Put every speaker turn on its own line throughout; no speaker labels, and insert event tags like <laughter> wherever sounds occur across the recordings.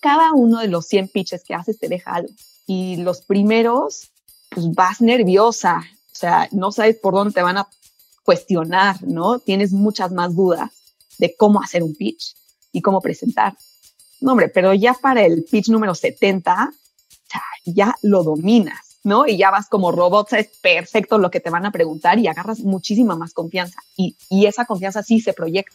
cada uno de los 100 pitches que haces te deja algo. Y los primeros, pues vas nerviosa, o sea, no sabes por dónde te van a cuestionar, ¿no? Tienes muchas más dudas de cómo hacer un pitch y cómo presentar. No, hombre, pero ya para el pitch número 70, ya lo dominas, ¿no? Y ya vas como robot, sabes perfecto lo que te van a preguntar y agarras muchísima más confianza. Y, y esa confianza sí se proyecta.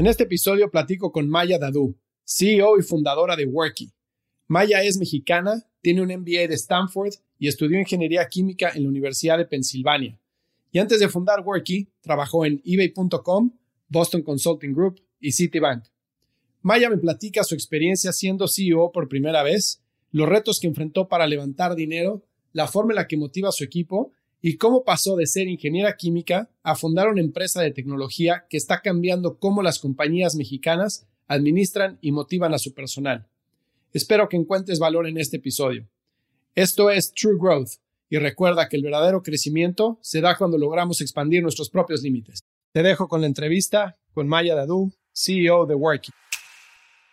En este episodio platico con Maya Dadu, CEO y fundadora de Worky. Maya es mexicana, tiene un MBA de Stanford y estudió ingeniería química en la Universidad de Pensilvania. Y antes de fundar Worky, trabajó en eBay.com, Boston Consulting Group y Citibank. Maya me platica su experiencia siendo CEO por primera vez, los retos que enfrentó para levantar dinero, la forma en la que motiva a su equipo y cómo pasó de ser ingeniera química a fundar una empresa de tecnología que está cambiando cómo las compañías mexicanas administran y motivan a su personal. Espero que encuentres valor en este episodio. Esto es True Growth y recuerda que el verdadero crecimiento se da cuando logramos expandir nuestros propios límites. Te dejo con la entrevista con Maya Dadu, CEO de Worky.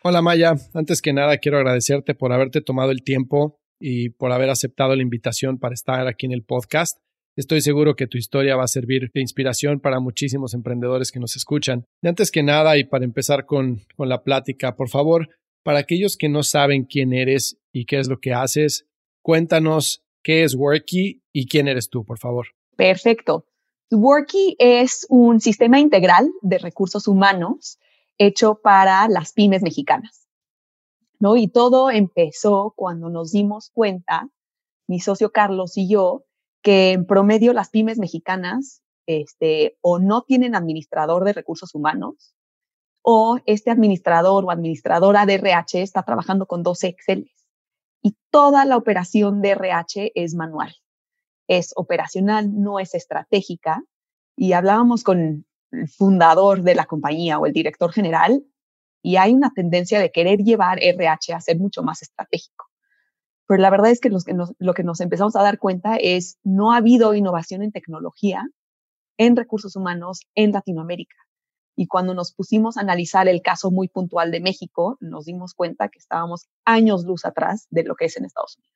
Hola Maya, antes que nada quiero agradecerte por haberte tomado el tiempo y por haber aceptado la invitación para estar aquí en el podcast. Estoy seguro que tu historia va a servir de inspiración para muchísimos emprendedores que nos escuchan. Y antes que nada, y para empezar con, con la plática, por favor, para aquellos que no saben quién eres y qué es lo que haces, cuéntanos qué es Worky y quién eres tú, por favor.
Perfecto. Worky es un sistema integral de recursos humanos hecho para las pymes mexicanas. ¿no? Y todo empezó cuando nos dimos cuenta, mi socio Carlos y yo, que en promedio las pymes mexicanas este, o no tienen administrador de recursos humanos o este administrador o administradora de RH está trabajando con dos Exceles y toda la operación de RH es manual. Es operacional, no es estratégica. Y hablábamos con el fundador de la compañía o el director general y hay una tendencia de querer llevar RH a ser mucho más estratégico. Pero la verdad es que, lo que nos empezamos a dar cuenta es no ha habido innovación en tecnología, en recursos humanos en Latinoamérica. Y cuando nos pusimos a analizar el caso muy puntual de México, nos dimos cuenta que estábamos años luz atrás de lo que es en Estados Unidos.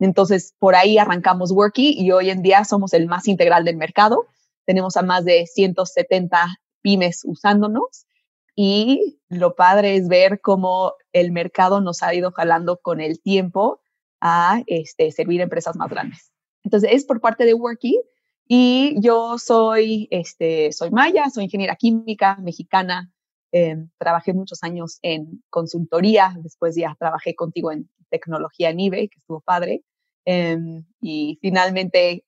Entonces, por ahí arrancamos Worky y hoy en día somos el más integral del mercado. Tenemos a más de 170 pymes usándonos y lo padre es ver cómo el mercado nos ha ido jalando con el tiempo a este, servir empresas más grandes. Entonces, es por parte de Worky y yo soy, este, soy Maya, soy ingeniera química mexicana. Em, trabajé muchos años en consultoría, después ya trabajé contigo en tecnología en eBay, que estuvo padre. Em, y finalmente,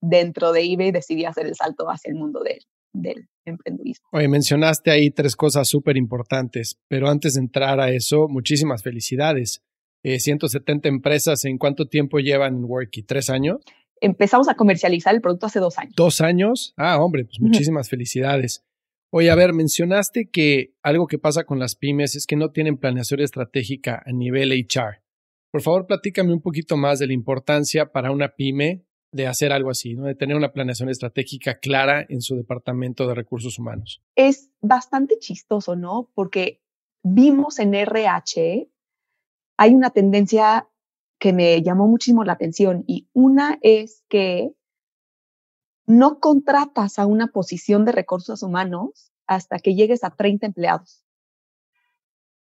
dentro de eBay, decidí hacer el salto hacia el mundo del, del emprendurismo.
Oye, mencionaste ahí tres cosas súper importantes, pero antes de entrar a eso, muchísimas felicidades. 170 eh, empresas, ¿en cuánto tiempo llevan en Worky? ¿Tres años?
Empezamos a comercializar el producto hace dos años.
¿Dos años? Ah, hombre, pues muchísimas felicidades. Oye, a ver, mencionaste que algo que pasa con las pymes es que no tienen planeación estratégica a nivel HR. Por favor, platícame un poquito más de la importancia para una pyme de hacer algo así, ¿no? De tener una planeación estratégica clara en su departamento de recursos humanos.
Es bastante chistoso, ¿no? Porque vimos en RH, hay una tendencia que me llamó muchísimo la atención y una es que no contratas a una posición de recursos humanos hasta que llegues a 30 empleados.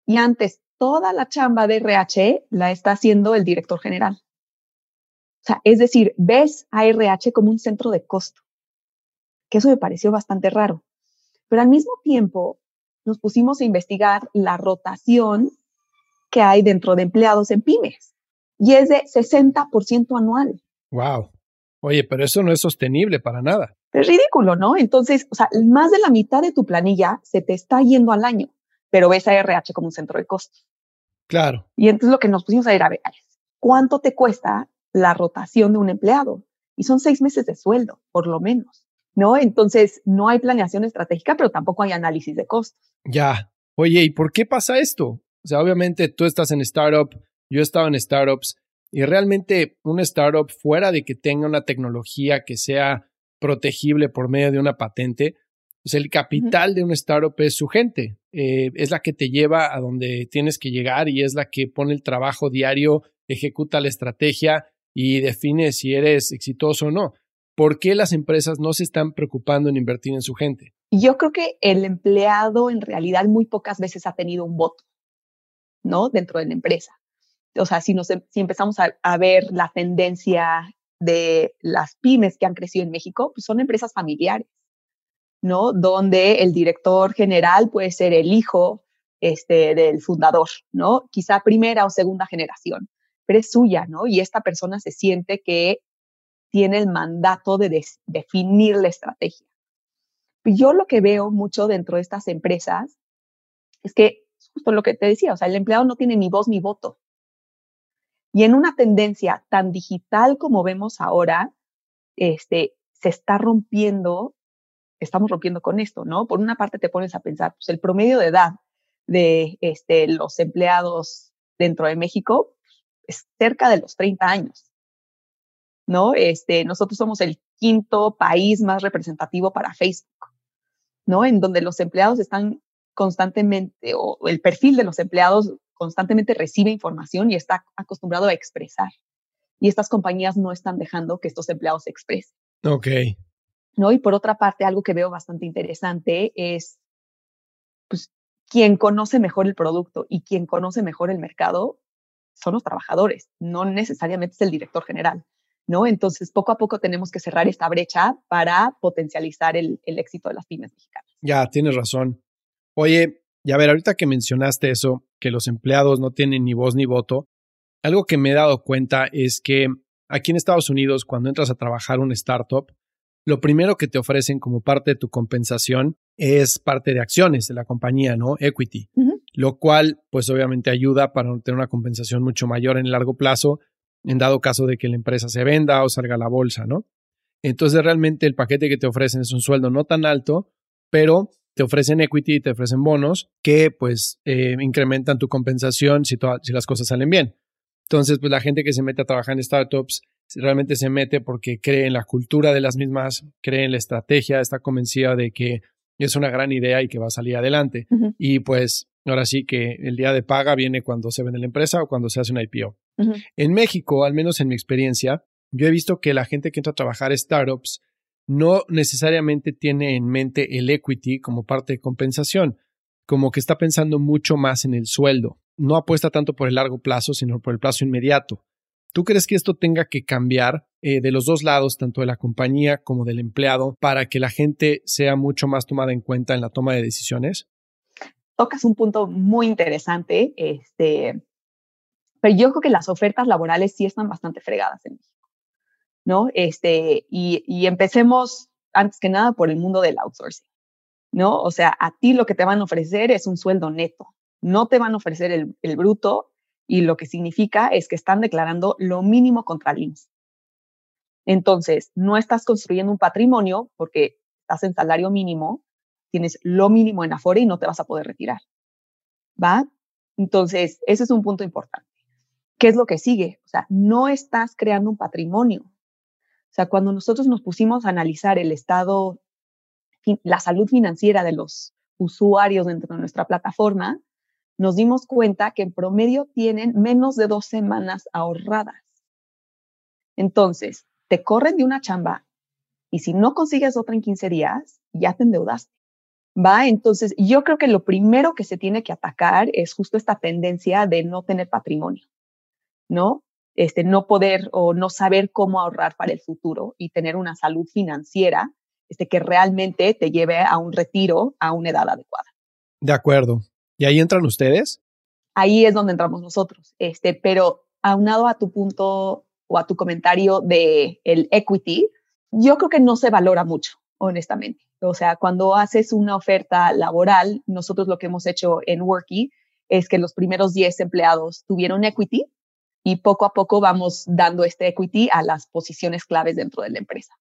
Y antes, toda la chamba de RH la está haciendo el director general. O sea, es decir, ves a RH como un centro de costo, que eso me pareció bastante raro. Pero al mismo tiempo, nos pusimos a investigar la rotación que hay dentro de empleados en pymes y es de 60% anual.
Wow. Oye, pero eso no es sostenible para nada.
Es ridículo, ¿no? Entonces, o sea, más de la mitad de tu planilla se te está yendo al año, pero ves a RH como un centro de costos.
Claro.
Y entonces lo que nos pusimos a ver, a ver, ¿cuánto te cuesta la rotación de un empleado? Y son seis meses de sueldo, por lo menos, ¿no? Entonces, no hay planeación estratégica, pero tampoco hay análisis de costos.
Ya. Oye, ¿y por qué pasa esto? O sea, obviamente tú estás en startup, yo he estado en startups y realmente una startup fuera de que tenga una tecnología que sea protegible por medio de una patente, pues el capital de una startup es su gente, eh, es la que te lleva a donde tienes que llegar y es la que pone el trabajo diario, ejecuta la estrategia y define si eres exitoso o no. ¿Por qué las empresas no se están preocupando en invertir en su gente?
Yo creo que el empleado en realidad muy pocas veces ha tenido un voto, ¿no? Dentro de la empresa. O sea, si, em, empezamos a, a ver la tendencia de las pymes que han crecido en México, pues son empresas familiares, ¿no? Donde el director general puede ser el hijo este, del fundador, ¿no? Quizá primera o segunda generación, es suya, ¿no? Y esta persona se siente que tiene el mandato de definir la estrategia. Yo lo que veo mucho dentro de estas empresas es que, justo lo que te decía, o sea, el empleado no tiene ni voz ni voto. Y en una tendencia tan digital como vemos ahora, este, se está rompiendo, estamos rompiendo con esto, ¿no? Por una parte te pones a pensar, pues el promedio de edad de este, los empleados dentro de México cerca de los 30 años, ¿no? Este, nosotros somos el quinto país más representativo para Facebook, ¿no? En donde los empleados están constantemente, o el perfil de los empleados constantemente recibe información y está acostumbrado a expresar. Y estas compañías no están dejando que estos empleados se expresen.
Ok.
¿No? Y por otra parte, algo que veo bastante interesante es, pues, quien conoce mejor el producto y quien conoce mejor el mercado son los trabajadores, no necesariamente es el director general, ¿no? Entonces, poco a poco tenemos que cerrar esta brecha para potencializar el, el éxito de las pymes mexicanas.
Ya, tienes razón. Oye, y a ver, ahorita que mencionaste eso, que los empleados no tienen ni voz ni voto, algo que me he dado cuenta es que aquí en Estados Unidos, cuando entras a trabajar un startup, lo primero que te ofrecen como parte de tu compensación es parte de acciones de la compañía, ¿no? Equity, lo cual pues obviamente ayuda para tener una compensación mucho mayor en el largo plazo, en dado caso de que la empresa se venda o salga a la bolsa, ¿no? Entonces realmente el paquete que te ofrecen es un sueldo no tan alto, pero te ofrecen equity, te ofrecen bonos que pues eh, incrementan tu compensación si, si las cosas salen bien. Entonces, pues la gente que se mete a trabajar en startups realmente se mete porque cree en la cultura de las mismas, cree en la estrategia, está convencida de que es una gran idea y que va a salir adelante. Y pues ahora sí que el día de paga viene cuando se vende la empresa o cuando se hace un IPO. En México, al menos en mi experiencia, yo he visto que la gente que entra a trabajar en startups no necesariamente tiene en mente el equity como parte de compensación, como que está pensando mucho más en el sueldo. No apuesta tanto por el largo plazo, sino por el plazo inmediato. ¿Tú crees que esto tenga que cambiar eh, de los dos lados, tanto de la compañía como del empleado, para que la gente sea mucho más tomada en cuenta en la toma de decisiones?
Tocas un punto muy interesante, este, pero yo creo que las ofertas laborales sí están bastante fregadas en México. ¿no? Este, y, empecemos antes que nada por el mundo del outsourcing, ¿no? O sea, a ti lo que te van a ofrecer es un sueldo neto, no te van a ofrecer el, bruto y lo que significa es que están declarando lo mínimo contra el Entonces, no estás construyendo un patrimonio porque estás en salario mínimo, tienes lo mínimo en Afore y no te vas a poder retirar. ¿Va? Entonces, ese es un punto importante. ¿Qué es lo que sigue? O sea, no estás creando un patrimonio, o sea, cuando nosotros nos pusimos a analizar el estado, la salud financiera de los usuarios dentro de nuestra plataforma, nos dimos cuenta que en promedio tienen menos de dos semanas ahorradas. Entonces, te corren de una chamba y si no consigues otra en 15 días, ya te endeudaste. ¿Va? Entonces, yo creo que lo primero que se tiene que atacar es justo esta tendencia de no tener patrimonio, ¿no? Este, no poder o no saber cómo ahorrar para el futuro y tener una salud financiera este, que realmente te lleve a un retiro a una edad adecuada.
De acuerdo. ¿Y ahí entran ustedes?
Ahí es donde entramos nosotros. Este, pero aunado a tu punto o a tu comentario de el equity, yo creo que no se valora mucho, honestamente. O sea, cuando haces una oferta laboral, nosotros lo que hemos hecho en Worky es que los primeros 10 empleados tuvieron equity y poco a poco vamos dando este equity a las posiciones claves dentro de la empresa.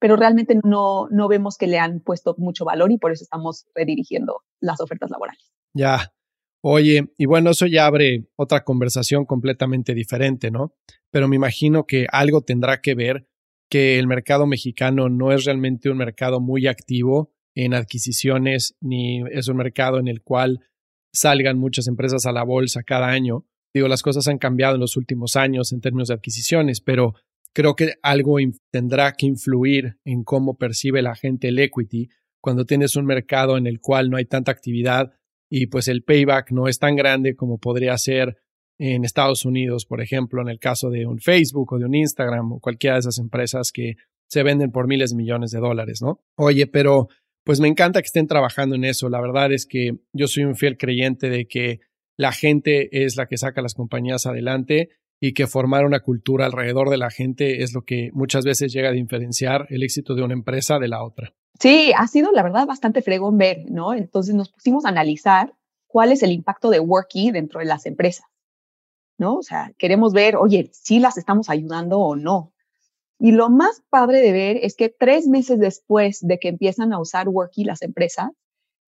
Pero realmente no, no vemos que le han puesto mucho valor y por eso estamos redirigiendo las ofertas laborales.
Ya. Oye, y bueno, eso ya abre otra conversación completamente diferente, ¿no? Pero me imagino que algo tendrá que ver que el mercado mexicano no es realmente un mercado muy activo en adquisiciones, ni es un mercado en el cual salgan muchas empresas a la bolsa cada año. Digo, las cosas han cambiado en los últimos años en términos de adquisiciones, pero creo que algo tendrá que influir en cómo percibe la gente el equity cuando tienes un mercado en el cual no hay tanta actividad y pues el payback no es tan grande como podría ser en Estados Unidos, por ejemplo, en el caso de un Facebook o de un Instagram o cualquiera de esas empresas que se venden por miles de millones de dólares, ¿no? Oye, pero pues me encanta que estén trabajando en eso. La verdad es que yo soy un fiel creyente de que la gente es la que saca las compañías adelante y que formar una cultura alrededor de la gente es lo que muchas veces llega a diferenciar el éxito de una empresa de la otra.
Sí, ha sido la verdad bastante fregón ver, ¿no? Entonces nos pusimos a analizar cuál es el impacto de Worky dentro de las empresas. ¿No? O sea, queremos ver, oye, si las estamos ayudando o no. Y lo más padre de ver es que tres meses después de que empiezan a usar Worky las empresas,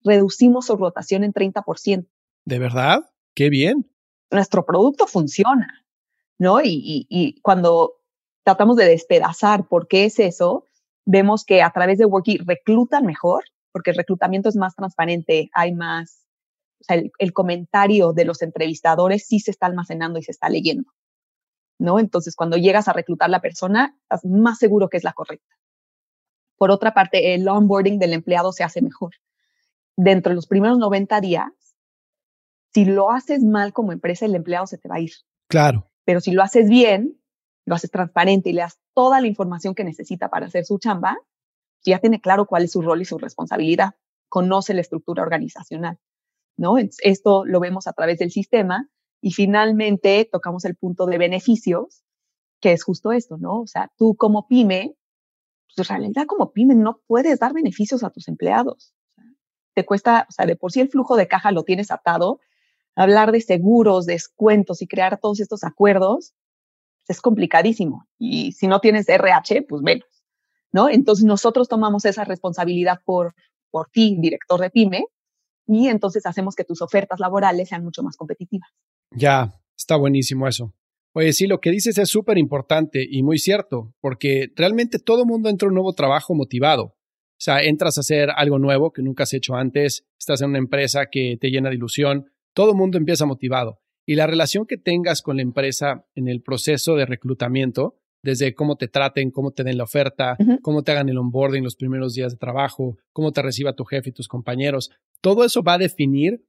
reducimos su rotación en 30%.
¿De verdad? ¡Qué bien!
Nuestro producto funciona, ¿no? Y, y cuando tratamos de despedazar por qué es eso, vemos que a través de Worky reclutan mejor, porque el reclutamiento es más transparente, hay más o sea, el, comentario de los entrevistadores sí se está almacenando y se está leyendo, ¿no? Entonces, cuando llegas a reclutar la persona, estás más seguro que es la correcta. Por otra parte, el onboarding del empleado se hace mejor. Dentro de los primeros 90 días, si lo haces mal como empresa, el empleado se te va a ir.
Claro.
Pero si lo haces bien, lo haces transparente y le das toda la información que necesita para hacer su chamba, ya tiene claro cuál es su rol y su responsabilidad. Conoce la estructura organizacional. ¿No? Esto lo vemos a través del sistema y finalmente tocamos el punto de beneficios, que es justo esto, ¿no? O sea, tú como pyme, pues en realidad como pyme no puedes dar beneficios a tus empleados. Te cuesta, o sea, de por sí el flujo de caja lo tienes atado, hablar de seguros, descuentos y crear todos estos acuerdos es complicadísimo. Y si no tienes RH, pues menos, ¿no? Entonces nosotros tomamos esa responsabilidad por, por ti, director de pyme, y entonces hacemos que tus ofertas laborales sean mucho más competitivas.
Ya, está buenísimo eso. Oye, sí, lo que dices es súper importante y muy cierto, porque realmente todo mundo entra a un nuevo trabajo motivado. O sea, entras a hacer algo nuevo que nunca has hecho antes, estás en una empresa que te llena de ilusión, todo mundo empieza motivado. Y la relación que tengas con la empresa en el proceso de reclutamiento desde cómo te traten, cómo te den la oferta, cómo te hagan el onboarding los primeros días de trabajo, cómo te reciba tu jefe y tus compañeros. Todo eso va a definir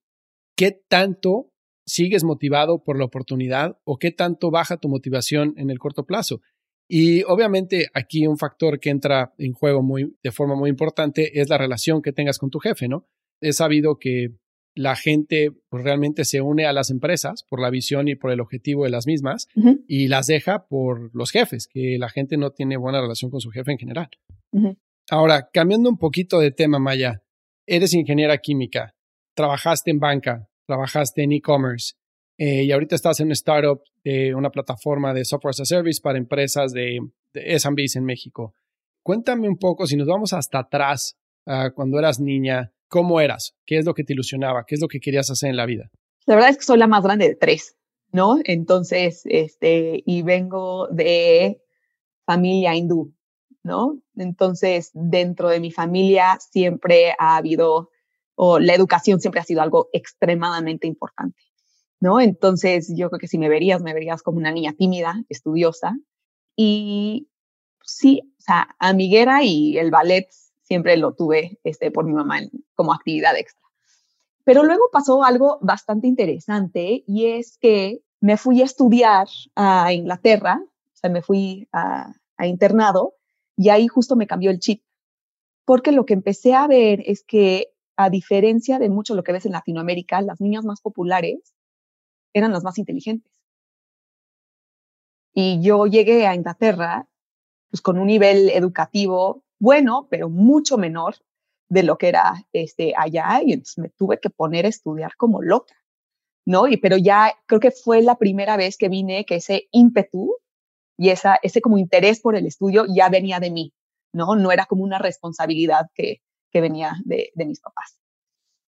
qué tanto sigues motivado por la oportunidad o qué tanto baja tu motivación en el corto plazo. Y obviamente aquí un factor que entra en juego muy, de forma muy importante es la relación que tengas con tu jefe, ¿no? He sabido que la gente pues, realmente se une a las empresas por la visión y por el objetivo de las mismas y las deja por los jefes, que la gente no tiene buena relación con su jefe en general. Ahora, cambiando un poquito de tema, Maya, eres ingeniera química, trabajaste en banca, trabajaste en e-commerce eh, y ahorita estás en una startup de una plataforma de software as a service para empresas de, de SMBs en México. Cuéntame un poco, si nos vamos hasta atrás, cuando eras niña, ¿Cómo eras? ¿Qué es lo que te ilusionaba? ¿Qué es lo que querías hacer en la vida?
La verdad es que soy la más grande de tres, ¿no? Entonces, este, y vengo de familia hindú, ¿no? Entonces, dentro de mi familia siempre ha habido, o la educación siempre ha sido algo extremadamente importante, ¿no? Entonces, yo creo que si me verías, me verías como una niña tímida, estudiosa, y sí, o sea, amiguera y el ballet siempre lo tuve este, por mi mamá como actividad extra. Pero luego pasó algo bastante interesante y es que me fui a estudiar a Inglaterra, o sea, me fui a, a internado y ahí justo me cambió el chip, porque lo que empecé a ver es que a diferencia de mucho lo que ves en Latinoamérica, las niñas más populares eran las más inteligentes. Y yo llegué a Inglaterra pues, con un nivel educativo bueno, pero mucho menor de lo que era este, allá y entonces me tuve que poner a estudiar como loca, ¿no? Y pero ya creo que fue la primera vez que vine que ese ímpetu y esa, ese como interés por el estudio ya venía de mí, ¿no? No era como una responsabilidad que, que venía de, de mis papás.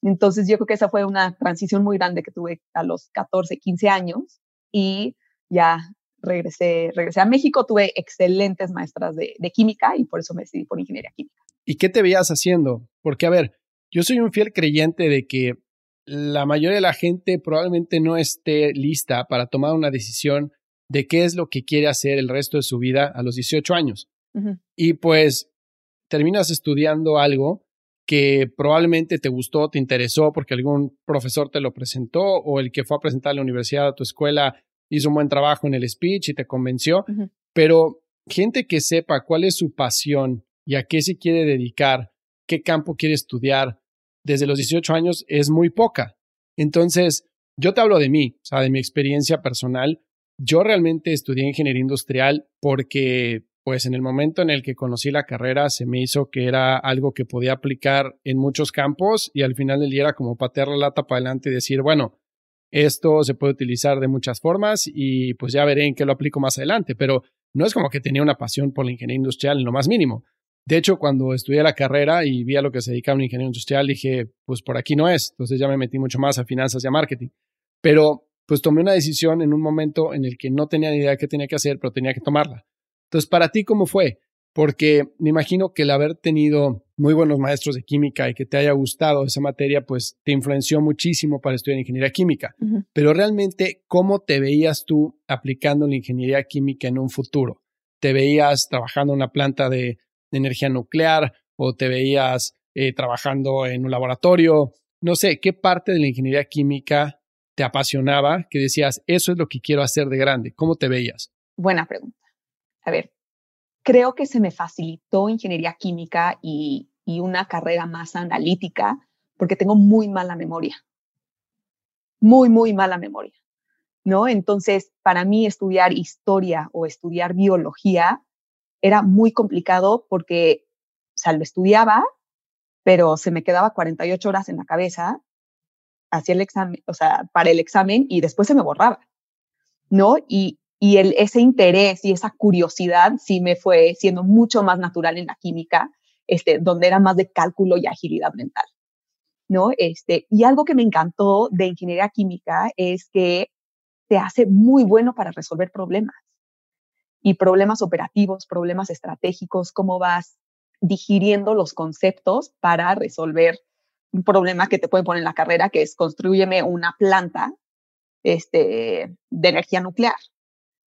Entonces yo creo que esa fue una transición muy grande que tuve a los 14, 15 años y ya regresé, regresé a México, tuve excelentes maestras de, de, química y por eso me decidí por ingeniería química.
¿Y qué te veías haciendo? Porque, a ver, yo soy un fiel creyente de que la mayoría de la gente probablemente no esté lista para tomar una decisión de qué es lo que quiere hacer el resto de su vida a los 18 años. Uh -huh. Y pues terminas estudiando algo que probablemente te gustó, te interesó porque algún profesor te lo presentó o el que fue a presentar a la universidad a tu escuela hizo un buen trabajo en el speech y te convenció, uh -huh. pero gente que sepa cuál es su pasión y a qué se quiere dedicar, qué campo quiere estudiar desde los 18 años es muy poca. Entonces, yo te hablo de mí, o sea, de mi experiencia personal. Yo realmente estudié ingeniería industrial porque pues en el momento en el que conocí la carrera se me hizo que era algo que podía aplicar en muchos campos y al final del día era como patear la lata para adelante y decir, bueno, esto se puede utilizar de muchas formas y pues ya veré en qué lo aplico más adelante, pero no es como que tenía una pasión por la ingeniería industrial en lo más mínimo. De hecho, cuando estudié la carrera y vi a lo que se dedicaba un ingeniero industrial, dije, pues por aquí no es. Entonces ya me metí mucho más a finanzas y a marketing. Pero pues tomé una decisión en un momento en el que no tenía ni idea de qué tenía que hacer, pero tenía que tomarla. Entonces, para ti, ¿cómo fue? Porque me imagino que el haber tenido muy buenos maestros de química y que te haya gustado esa materia, pues te influenció muchísimo para estudiar ingeniería química. Uh -huh. Pero realmente, ¿cómo te veías tú aplicando la ingeniería química en un futuro? ¿Te veías trabajando en una planta de, de energía nuclear o te veías eh, trabajando en un laboratorio? No sé, ¿qué parte de la ingeniería química te apasionaba que decías, eso es lo que quiero hacer de grande? ¿Cómo te veías?
Buena pregunta a ver, creo que se me facilitó ingeniería química y, y, una carrera más analítica porque tengo muy mala memoria. Muy, muy mala memoria. ¿No? Entonces, para mí estudiar historia o estudiar biología era muy complicado porque, o sea, lo estudiaba, pero se me quedaba 48 horas en la cabeza, hacía el examen, o sea, para el examen y después se me borraba. ¿No? Y, y el, ese interés y esa curiosidad sí me fue siendo mucho más natural en la química, este, donde era más de cálculo y agilidad mental, ¿no? Este, y algo que me encantó de ingeniería química es que te hace muy bueno para resolver problemas y problemas operativos, problemas estratégicos, cómo vas digiriendo los conceptos para resolver un problema que te pueden poner en la carrera, que es construyeme una planta este, de energía nuclear,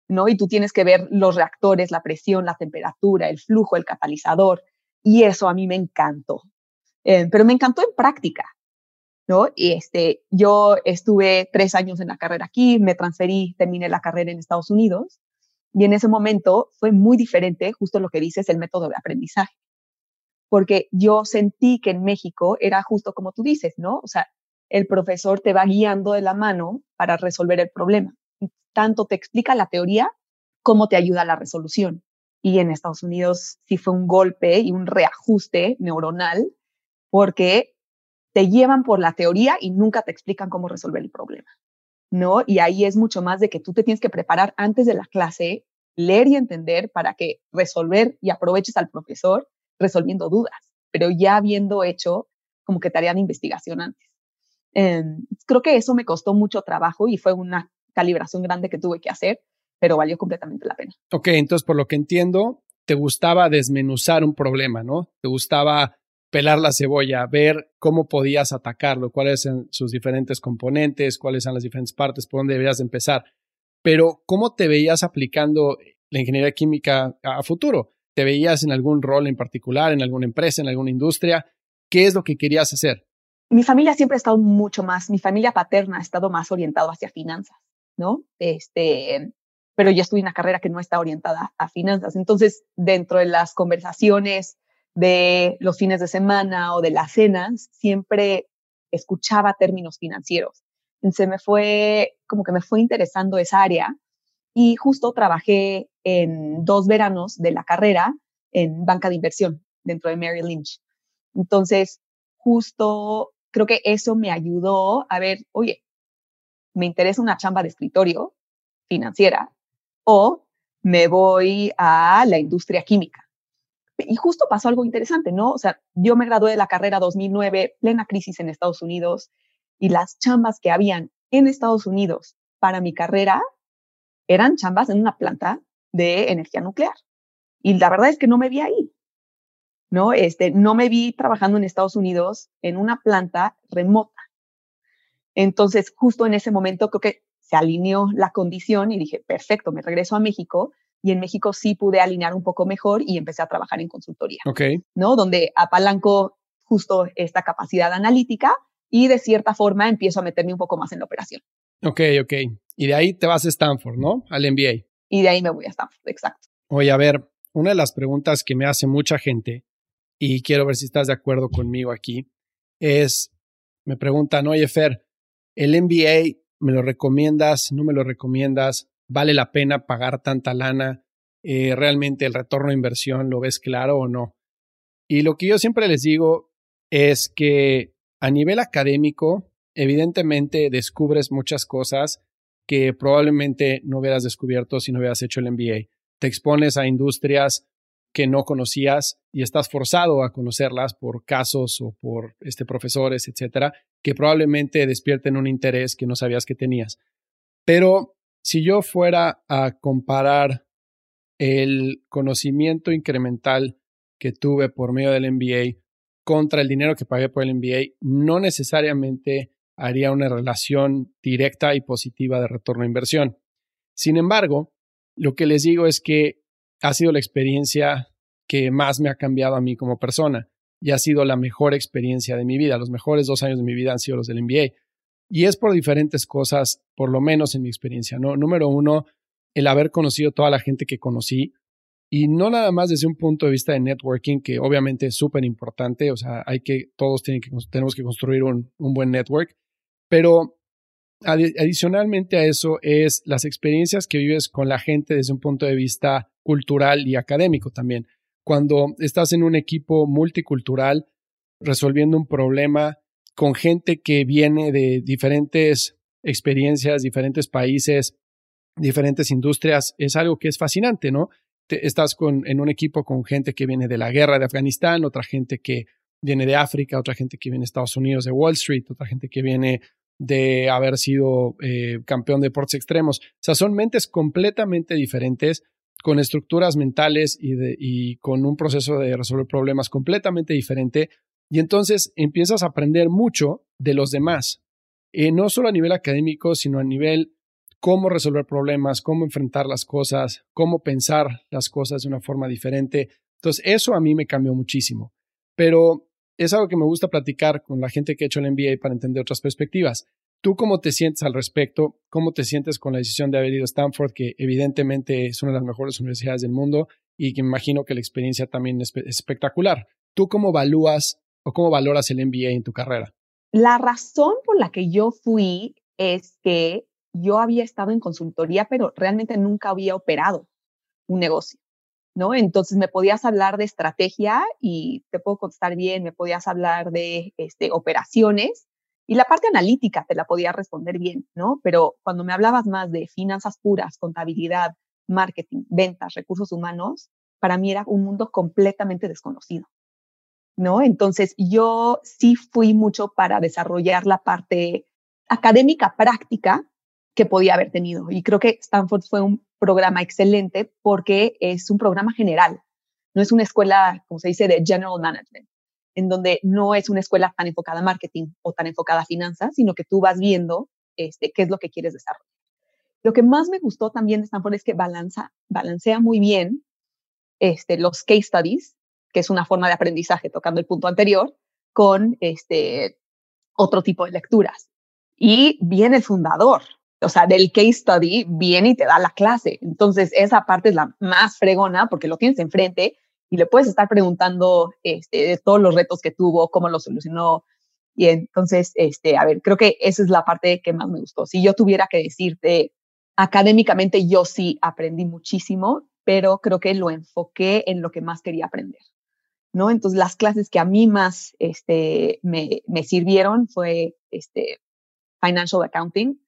¿no? Y tú tienes que ver los reactores, la presión, la temperatura, el flujo, el catalizador, y eso a mí me encantó. Eh, pero me encantó en práctica, ¿no? Y este, yo estuve tres años en la carrera aquí, me transferí, terminé la carrera en Estados Unidos, y en ese momento fue muy diferente, justo lo que dices, el método de aprendizaje. Porque yo sentí que en México era justo como tú dices, ¿no? O sea, el profesor te va guiando de la mano para resolver el problema tanto te explica la teoría como te ayuda a la resolución. Y en Estados Unidos sí fue un golpe y un reajuste neuronal porque te llevan por la teoría y nunca te explican cómo resolver el problema. ¿No? Y ahí es mucho más de que tú te tienes que preparar antes de la clase, leer y entender para que resolver y aproveches al profesor resolviendo dudas, pero ya habiendo hecho como que tarea de investigación antes. Eh, creo que eso me costó mucho trabajo y fue una calibración grande que tuve que hacer, pero valió completamente la pena.
Ok, entonces por lo que entiendo, te gustaba desmenuzar un problema, ¿no? Te gustaba pelar la cebolla, ver cómo podías atacarlo, cuáles son sus diferentes componentes, cuáles son las diferentes partes, por dónde deberías empezar. Pero, ¿cómo te veías aplicando la ingeniería química a futuro? ¿Te veías en algún rol en particular, en alguna empresa, en alguna industria? ¿Qué es lo que querías hacer?
Mi familia siempre ha estado mucho más, mi familia paterna ha estado más orientado hacia finanzas, ¿no? Este, pero yo estudié una carrera que no está orientada a finanzas. Entonces, dentro de las conversaciones de los fines de semana o de las cenas, siempre escuchaba términos financieros. Se me fue, como que me fue interesando esa área y justo trabajé en dos veranos de la carrera en banca de inversión dentro de Mary Lynch. Entonces, justo creo que eso me ayudó a ver, oye, me interesa una chamba de escritorio financiera o me voy a la industria química. Y justo pasó algo interesante, ¿no? O sea, yo me gradué de la carrera 2009, plena crisis en Estados Unidos, y las chambas que habían en Estados Unidos para mi carrera eran chambas en una planta de energía nuclear. Y la verdad es que no me vi ahí, ¿no? Este, no me vi trabajando en Estados Unidos en una planta remota. Entonces, justo en ese momento creo que se alineó la condición y dije, perfecto, me regreso a México y en México sí pude alinear un poco mejor y empecé a trabajar en consultoría.
Ok.
¿No? Donde apalanco justo esta capacidad analítica y de cierta forma empiezo a meterme un poco más en la operación.
Ok, ok. Y de ahí te vas a Stanford, ¿no? Al MBA.
Y de ahí me voy a Stanford, exacto.
Oye, a ver, una de las preguntas que me hace mucha gente, y quiero ver si estás de acuerdo conmigo aquí, es, me preguntan, oye, Fer, ¿el MBA me lo recomiendas? ¿No me lo recomiendas? ¿Vale la pena pagar tanta lana? Eh, ¿Realmente el retorno de inversión lo ves claro o no? Y lo que yo siempre les digo es que a nivel académico, evidentemente descubres muchas cosas que probablemente no hubieras descubierto si no hubieras hecho el MBA. Te expones a industrias que no conocías y estás forzado a conocerlas por casos o por este, profesores, etcétera, que probablemente despierten un interés que no sabías que tenías. Pero si yo fuera a comparar el conocimiento incremental que tuve por medio del MBA contra el dinero que pagué por el MBA, no necesariamente haría una relación directa y positiva de retorno a inversión. Sin embargo, lo que les digo es que ha sido la experiencia que más me ha cambiado a mí como persona y ha sido la mejor experiencia de mi vida. Los mejores dos años de mi vida han sido los del MBA. Y es por diferentes cosas, por lo menos en mi experiencia, ¿no? Número uno, el haber conocido toda la gente que conocí y no nada más desde un punto de vista de networking, que obviamente es súper importante, o sea, hay que, todos tienen que, tenemos que construir un, un buen network, pero adicionalmente a eso es las experiencias que vives con la gente desde un punto de vista cultural y académico también. Cuando estás en un equipo multicultural resolviendo un problema, con gente que viene de diferentes experiencias, diferentes países, diferentes industrias, es algo que es fascinante, ¿no? estás con, en un equipo con gente que viene de la guerra de Afganistán, otra gente que viene de África, otra gente que viene de Estados Unidos, de Wall Street, otra gente que viene de haber sido eh, campeón de deportes extremos. O sea, son mentes completamente diferentes, con estructuras mentales y, de, y con un proceso de resolver problemas completamente diferente, y entonces empiezas a aprender mucho de los demás, eh, no solo a nivel académico, sino a nivel cómo resolver problemas, cómo enfrentar las cosas, cómo pensar las cosas de una forma diferente. Entonces, eso a mí me cambió muchísimo. Pero es algo que me gusta platicar con la gente que ha hecho el MBA para entender otras perspectivas. ¿Tú cómo te sientes al respecto? ¿Cómo te sientes con la decisión de haber ido a Stanford, que evidentemente es una de las mejores universidades del mundo y que imagino que la experiencia también es espectacular? ¿Tú cómo evalúas o cómo valoras el MBA en tu carrera?
La razón por la que yo fui es que yo había estado en consultoría, pero realmente nunca había operado un negocio, ¿no? Entonces me podías hablar de estrategia y te puedo contestar bien, me podías hablar de este, operaciones y la parte analítica te la podía responder bien, ¿no? Pero cuando me hablabas más de finanzas puras, contabilidad, marketing, ventas, recursos humanos, para mí era un mundo completamente desconocido. ¿no? Entonces yo sí fui mucho para desarrollar la parte académica práctica que podía haber tenido. Y creo que Stanford fue un programa excelente porque es un programa general, no es una escuela, como se dice, de general management, en donde no es una escuela tan enfocada a marketing o tan enfocada a finanzas, sino que tú vas viendo este, qué es lo que quieres desarrollar. Lo que más me gustó también de Stanford es que balanza, balancea muy bien este, los case studies, que es una forma de aprendizaje tocando el punto anterior, con este, otro tipo de lecturas. Y viene el fundador, o sea, del case study, viene y te da la clase. Entonces, esa parte es la más fregona porque lo tienes enfrente y le puedes estar preguntando este, de todos los retos que tuvo, cómo lo solucionó. Y entonces, este, a ver, creo que esa es la parte que más me gustó. Si yo tuviera que decirte, académicamente yo sí aprendí muchísimo, pero creo que lo enfoqué en lo que más quería aprender. ¿no? Entonces, las clases que a mí más este, me, me sirvieron fue este, Financial Accounting.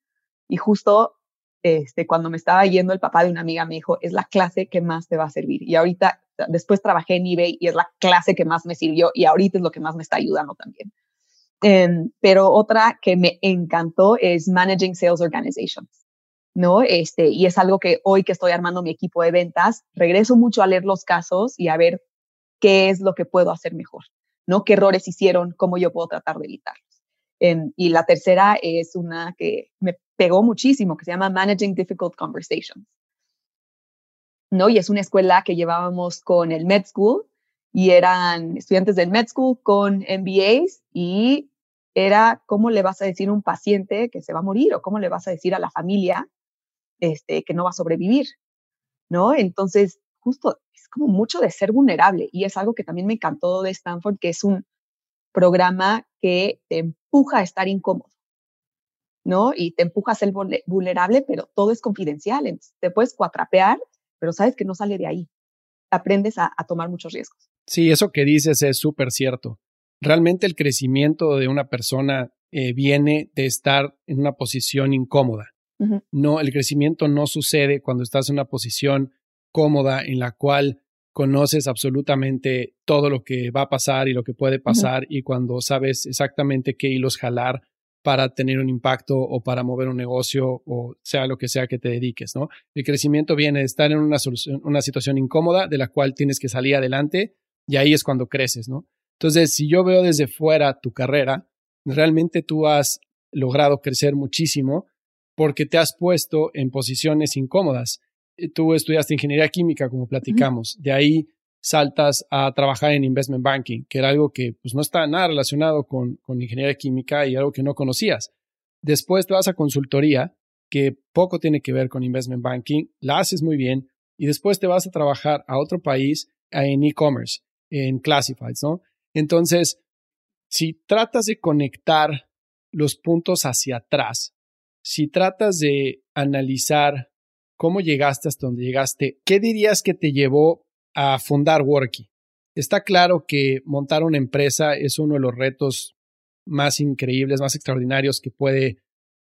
Y justo este, cuando me estaba yendo, el papá de una amiga me dijo, es la clase que más te va a servir. Y ahorita, después trabajé en eBay y es la clase que más me sirvió y ahorita es lo que más me está ayudando también. Em, pero otra que me encantó es Managing Sales Organizations. ¿no? Este, y es algo que hoy que estoy armando mi equipo de ventas, regreso mucho a leer los casos y a ver qué es lo que puedo hacer mejor, ¿no? ¿Qué errores hicieron? ¿Cómo yo puedo tratar de evitarlos? Em, y la tercera es una que me pegó muchísimo, que se llama Managing Difficult Conversations. ¿No? Y es una escuela que llevábamos con el Med School y eran estudiantes del Med School con MBAs y era cómo le vas a decir a un paciente que se va a morir o cómo le vas a decir a la familia este, que no va a sobrevivir, ¿no? Entonces, justo es como mucho de ser vulnerable y es algo que también me encantó de Stanford, que es un programa que te empuja a estar incómodo, ¿no? Y te empuja a ser vulnerable, pero todo es confidencial. te puedes cuatrapear, pero sabes que no sale de ahí. Aprendes a, tomar muchos riesgos.
Sí, eso que dices es súper cierto. Realmente el crecimiento de una persona eh, viene de estar en una posición incómoda. No, el crecimiento no sucede cuando estás en una posición cómoda en la cual conoces absolutamente todo lo que va a pasar y lo que puede pasar y cuando sabes exactamente qué hilos jalar para tener un impacto o para mover un negocio o sea lo que sea que te dediques, ¿no? El crecimiento viene de estar en una, una situación incómoda de la cual tienes que salir adelante y ahí es cuando creces, ¿no? Entonces, si yo veo desde fuera tu carrera, realmente tú has logrado crecer muchísimo porque te has puesto en posiciones incómodas. Eh, tú estudiaste ingeniería química, como platicamos. De ahí saltas a trabajar en investment banking, que era algo que pues, no está nada relacionado con, con ingeniería química y algo que no conocías. Después te vas a consultoría, que poco tiene que ver con investment banking, la haces muy bien, y después te vas a trabajar a otro país en e-commerce, en classifieds, ¿no? Entonces, si tratas de conectar los puntos hacia atrás, si tratas de analizar cómo llegaste hasta donde llegaste, ¿qué dirías que te llevó a fundar Worky? Está claro que montar una empresa es uno de los retos más increíbles, más extraordinarios que puede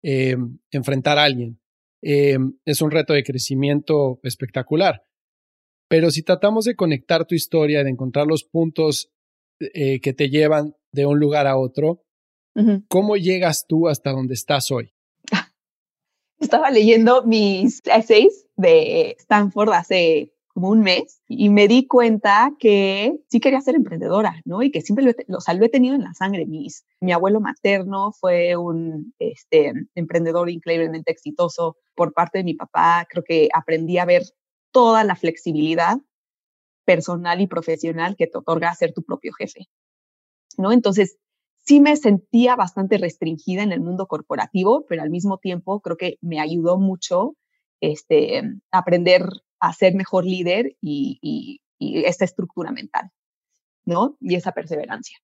eh, enfrentar alguien. Eh, es un reto de crecimiento espectacular. Pero si tratamos de conectar tu historia, de encontrar los puntos eh, que te llevan de un lugar a otro, ¿cómo llegas tú hasta donde estás hoy? <laughs>
estaba leyendo mis essays de Stanford hace como un mes y me di cuenta que sí quería ser emprendedora, ¿no? Y que siempre lo, lo, o he tenido en la sangre. Mis, mi abuelo materno fue un este, emprendedor increíblemente exitoso por parte de mi papá. Creo que aprendí a ver toda la flexibilidad personal y profesional que te otorga ser tu propio jefe, ¿no? Entonces, sí me sentía bastante restringida en el mundo corporativo, pero al mismo tiempo creo que me ayudó mucho este, aprender a ser mejor líder y, esta estructura mental, ¿no? Y esa perseverancia.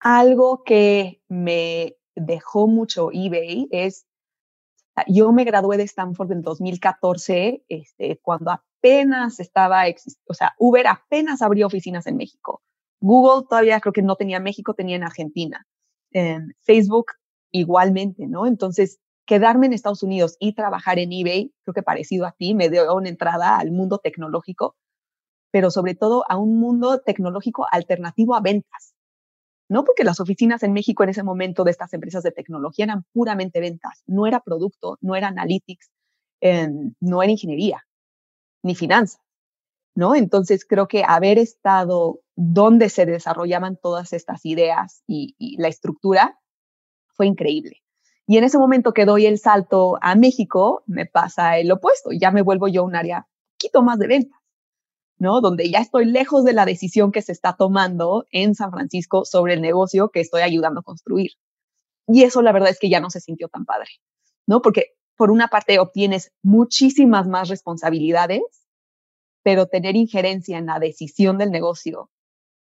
Algo que me dejó mucho eBay es, yo me gradué de Stanford en 2014, este, cuando apenas estaba, o sea, Uber apenas abrió oficinas en México. Google todavía creo que no tenía México, tenía en Argentina. Facebook igualmente, ¿no? Entonces, quedarme en Estados Unidos y trabajar en eBay, creo que parecido a ti, me dio una entrada al mundo tecnológico, pero sobre todo a un mundo tecnológico alternativo a ventas. No porque las oficinas en México en ese momento de estas empresas de tecnología eran puramente ventas, no era producto, no era analytics, no era ingeniería, ni finanzas. ¿no? Entonces creo que haber estado donde se desarrollaban todas estas ideas y, la estructura fue increíble. Y en ese momento que doy el salto a México, me pasa el opuesto. Ya me vuelvo yo un área poquito más de ventas, ¿no? Donde ya estoy lejos de la decisión que se está tomando en San Francisco sobre el negocio que estoy ayudando a construir. Y eso la verdad es que ya no se sintió tan padre, ¿no? Porque por una parte obtienes muchísimas más responsabilidades, pero tener injerencia en la decisión del negocio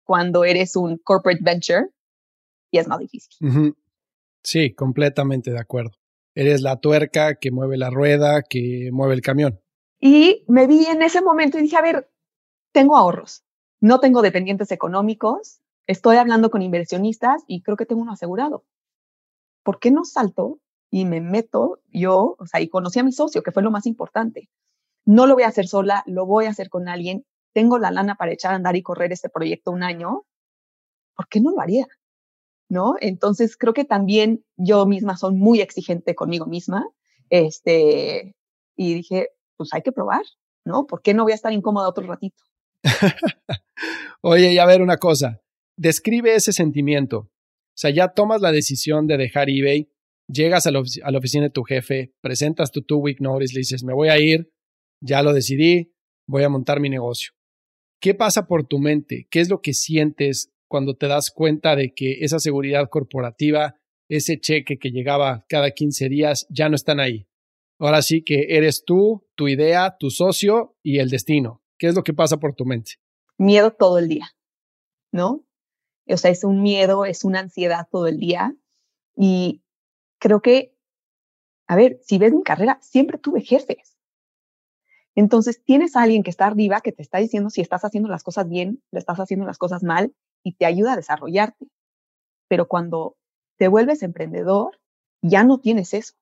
cuando eres un corporate venture y es más difícil.
Sí, completamente de acuerdo. Eres la tuerca que mueve la rueda, que mueve el camión.
Y me vi en ese momento y dije, a ver, tengo ahorros, no tengo dependientes económicos, estoy hablando con inversionistas y creo que tengo uno asegurado. ¿Por qué no salto y me meto yo, o sea, y conocí a mi socio, que fue lo más importante? No lo voy a hacer sola, lo voy a hacer con alguien, tengo la lana para echar a andar y correr este proyecto un año, ¿por qué no lo haría? ¿No? Entonces creo que también yo misma soy muy exigente conmigo misma, este, y dije, pues hay que probar, ¿no? ¿Por qué no voy a estar incómoda otro ratito? <laughs>
Oye, y a ver una cosa, describe ese sentimiento. O sea, ya tomas la decisión de dejar eBay, llegas a la, oficina de tu jefe, presentas tu two-week notice, le dices, me voy a ir, ya lo decidí, voy a montar mi negocio. ¿Qué pasa por tu mente? ¿Qué es lo que sientes cuando te das cuenta de que esa seguridad corporativa, ese cheque que llegaba cada 15 días, ya no están ahí? Ahora sí que eres tú, tu idea, tu socio y el destino. ¿Qué es lo que pasa por tu mente?
Miedo todo el día, ¿no? O sea, es un miedo, es una ansiedad todo el día. Y creo que, a ver, si ves mi carrera, siempre tuve jefes. Entonces, tienes alguien que está arriba que te está diciendo si estás haciendo las cosas bien, le estás haciendo las cosas mal y te ayuda a desarrollarte. Pero cuando te vuelves emprendedor, ya no tienes eso.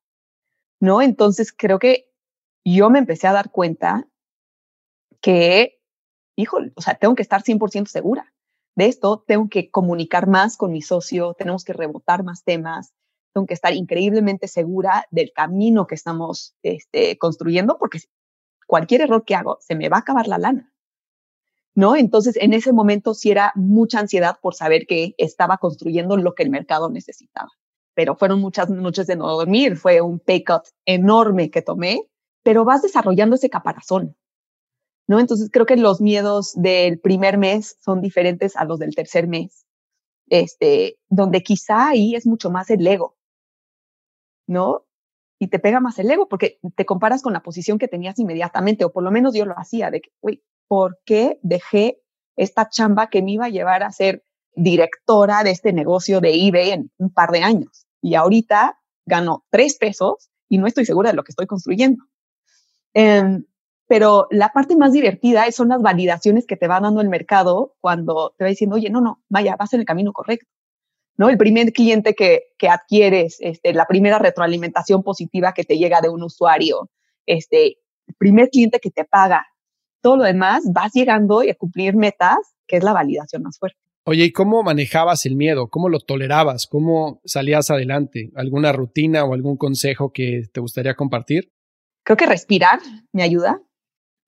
¿no? Entonces creo que yo me empecé a dar cuenta que, híjole, o sea, tengo que estar 100% segura de esto, tengo que comunicar más con mi socio, tenemos que rebotar más temas, tengo que estar increíblemente segura del camino que estamos este, construyendo, porque cualquier error que hago se me va a acabar la lana. ¿No? Entonces, en ese momento sí era mucha ansiedad por saber que estaba construyendo lo que el mercado necesitaba pero fueron muchas noches de no dormir, fue un pay cut enorme que tomé, pero vas desarrollando ese caparazón, ¿no? Entonces creo que los miedos del primer mes son diferentes a los del tercer mes, este, donde quizá ahí es mucho más el ego, ¿no? Y te pega más el ego porque te comparas con la posición que tenías inmediatamente, o por lo menos yo lo hacía, de que, uy, ¿por qué dejé esta chamba que me iba a llevar a ser directora de este negocio de eBay un par de años? y ahorita gano tres pesos y no estoy segura de lo que estoy construyendo. Em, pero la parte más divertida son las validaciones que te va dando el mercado cuando te va diciendo, oye, no, no, vaya, vas en el camino correcto. ¿No? El primer cliente que, que adquieres, este, la primera retroalimentación positiva que te llega de un usuario, este, el primer cliente que te paga, todo lo demás, vas llegando a cumplir metas, que es la validación más fuerte.
Oye, ¿y cómo manejabas el miedo? ¿Cómo lo tolerabas? ¿Cómo salías adelante? ¿Alguna rutina o algún consejo que te gustaría compartir?
Creo que respirar me ayuda.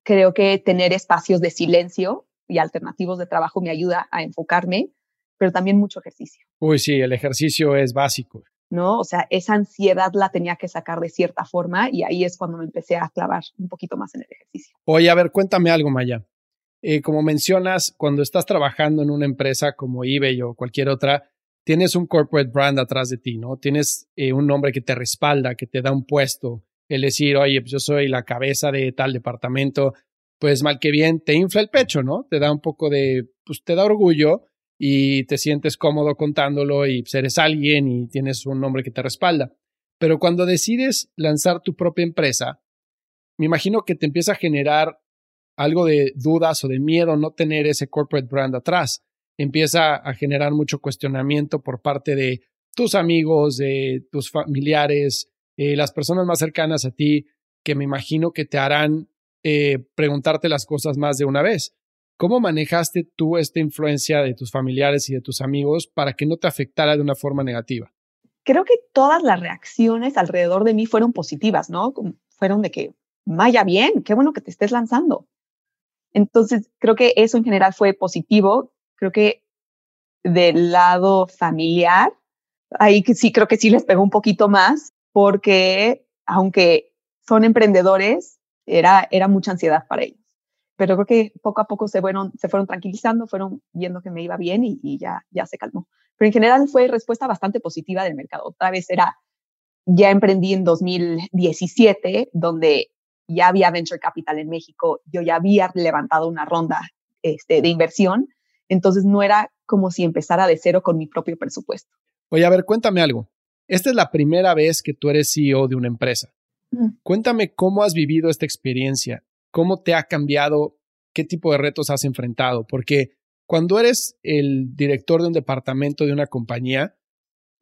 Creo que tener espacios de silencio y alternativos de trabajo me ayuda a enfocarme, pero también mucho ejercicio.
Uy, sí, el ejercicio es básico.
¿No? O sea, esa ansiedad la tenía que sacar de cierta forma y ahí es cuando me empecé a clavar un poquito más en el ejercicio.
Oye, a ver, cuéntame algo, Maya. Eh, como mencionas, cuando estás trabajando en una empresa como eBay o cualquier otra, tienes un corporate brand atrás de ti, ¿no? Tienes eh, un nombre que te respalda, que te da un puesto. El decir, oye, pues yo soy la cabeza de tal departamento, pues mal que bien, te infla el pecho, ¿no? Te da un poco de, pues te da orgullo y te sientes cómodo contándolo y pues, eres alguien y tienes un nombre que te respalda. Pero cuando decides lanzar tu propia empresa, me imagino que te empieza a generar algo de dudas o de miedo no tener ese corporate brand atrás. Empieza a generar mucho cuestionamiento por parte de tus amigos, de tus familiares, eh, las personas más cercanas a ti, que me imagino que te harán eh, preguntarte las cosas más de una vez. ¿Cómo manejaste tú esta influencia de tus familiares y de tus amigos para que no te afectara de una forma negativa?
Creo que todas las reacciones alrededor de mí fueron positivas, ¿no? Fueron de que, vaya bien, qué bueno que te estés lanzando. Entonces, creo que eso en general fue positivo. Creo que del lado familiar, ahí sí creo que sí les pegó un poquito más, porque aunque son emprendedores, era, era mucha ansiedad para ellos. Pero creo que poco a poco se fueron, se fueron tranquilizando, fueron viendo que me iba bien y, y ya, ya se calmó. Pero en general fue respuesta bastante positiva del mercado. Otra vez era, ya emprendí en 2017, donde ya había venture capital en México, yo ya había levantado una ronda este, de inversión, entonces no era como si empezara de cero con mi propio presupuesto.
Oye, a ver, cuéntame algo. Esta es la primera vez que tú eres CEO de una empresa. Cuéntame cómo has vivido esta experiencia, cómo te ha cambiado, qué tipo de retos has enfrentado, porque cuando eres el director de un departamento de una compañía,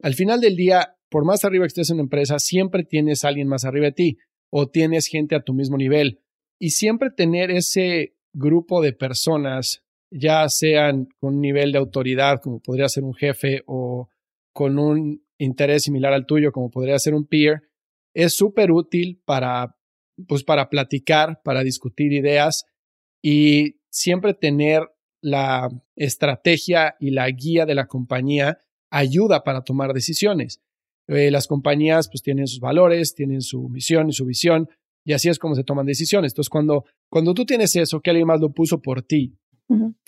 al final del día, por más arriba que estés en una empresa, siempre tienes alguien más arriba de ti o tienes gente a tu mismo nivel. Y siempre tener ese grupo de personas, ya sean con un nivel de autoridad, como podría ser un jefe, o con un interés similar al tuyo, como podría ser un peer, es súper útil para, pues, para platicar, para discutir ideas y siempre tener la estrategia y la guía de la compañía ayuda para tomar decisiones. Eh, las compañías pues tienen sus valores, tienen su misión y su visión, y así es como se toman decisiones. Entonces, cuando, cuando tú tienes eso, que alguien más lo puso por ti,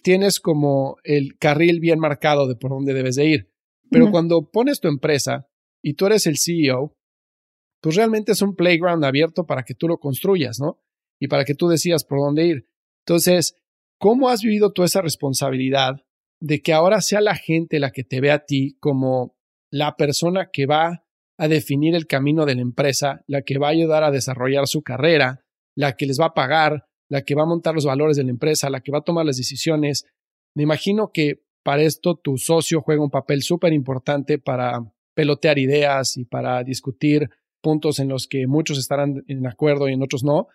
tienes como el carril bien marcado de por dónde debes de ir. Pero cuando pones tu empresa y tú eres el CEO, pues realmente es un playground abierto para que tú lo construyas, ¿no? Y para que tú decidas por dónde ir. Entonces, ¿cómo has vivido tú esa responsabilidad de que ahora sea la gente la que te ve a ti como la persona que va a definir el camino de la empresa, la que va a ayudar a desarrollar su carrera, la que les va a pagar, la que va a montar los valores de la empresa, la que va a tomar las decisiones. Me imagino que para esto tu socio juega un papel súper importante para pelotear ideas y para discutir puntos en los que muchos estarán en acuerdo y en otros no.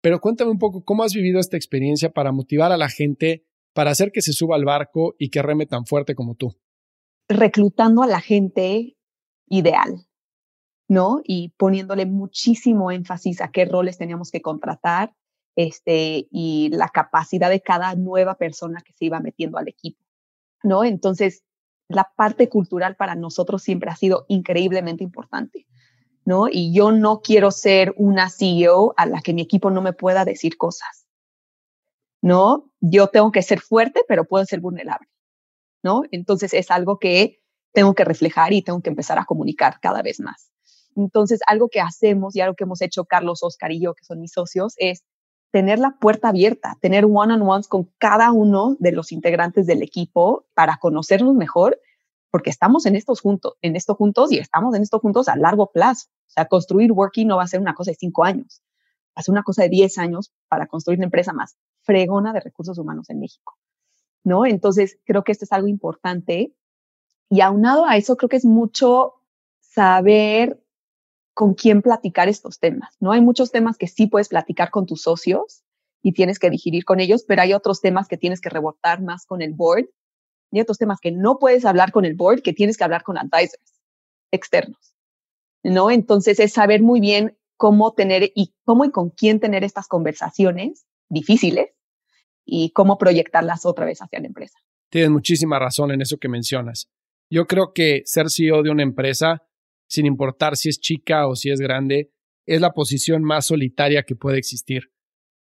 Pero cuéntame un poco cómo has vivido esta experiencia para motivar a la gente para hacer que se suba al barco y que reme tan fuerte como tú
reclutando a la gente ideal, ¿no? Y poniéndole muchísimo énfasis a qué roles teníamos que contratar este, y la capacidad de cada nueva persona que se iba metiendo al equipo, ¿no? Entonces, la parte cultural para nosotros siempre ha sido increíblemente importante, ¿no? Y yo no quiero ser una CEO a la que mi equipo no me pueda decir cosas, ¿no? Yo tengo que ser fuerte, pero puedo ser vulnerable. ¿no? Entonces es algo que tengo que reflejar y tengo que empezar a comunicar cada vez más. Entonces, algo que hacemos y algo que hemos hecho Carlos, Oscar y yo, que son mis socios, es tener la puerta abierta, tener one-on-ones con cada uno de los integrantes del equipo para conocernos mejor, porque estamos en, estos juntos, en esto juntos y estamos en esto juntos a largo plazo. O sea, construir Working no va a ser una cosa de cinco años, va a ser una cosa de diez años para construir una empresa más fregona de recursos humanos en México. ¿no? Entonces, creo que esto es algo importante. Y aunado a eso, creo que es mucho saber con quién platicar estos temas, ¿no? Hay muchos temas que sí puedes platicar con tus socios y tienes que digerir con ellos, pero hay otros temas que tienes que rebotar más con el board y otros temas que no puedes hablar con el board, que tienes que hablar con advisors externos, ¿no? Entonces es saber muy bien cómo tener y cómo y con quién tener estas conversaciones difíciles y cómo proyectarlas otra vez hacia la empresa.
Tienes muchísima razón en eso que mencionas. Yo creo que ser CEO de una empresa, sin importar si es chica o si es grande, es la posición más solitaria que puede existir.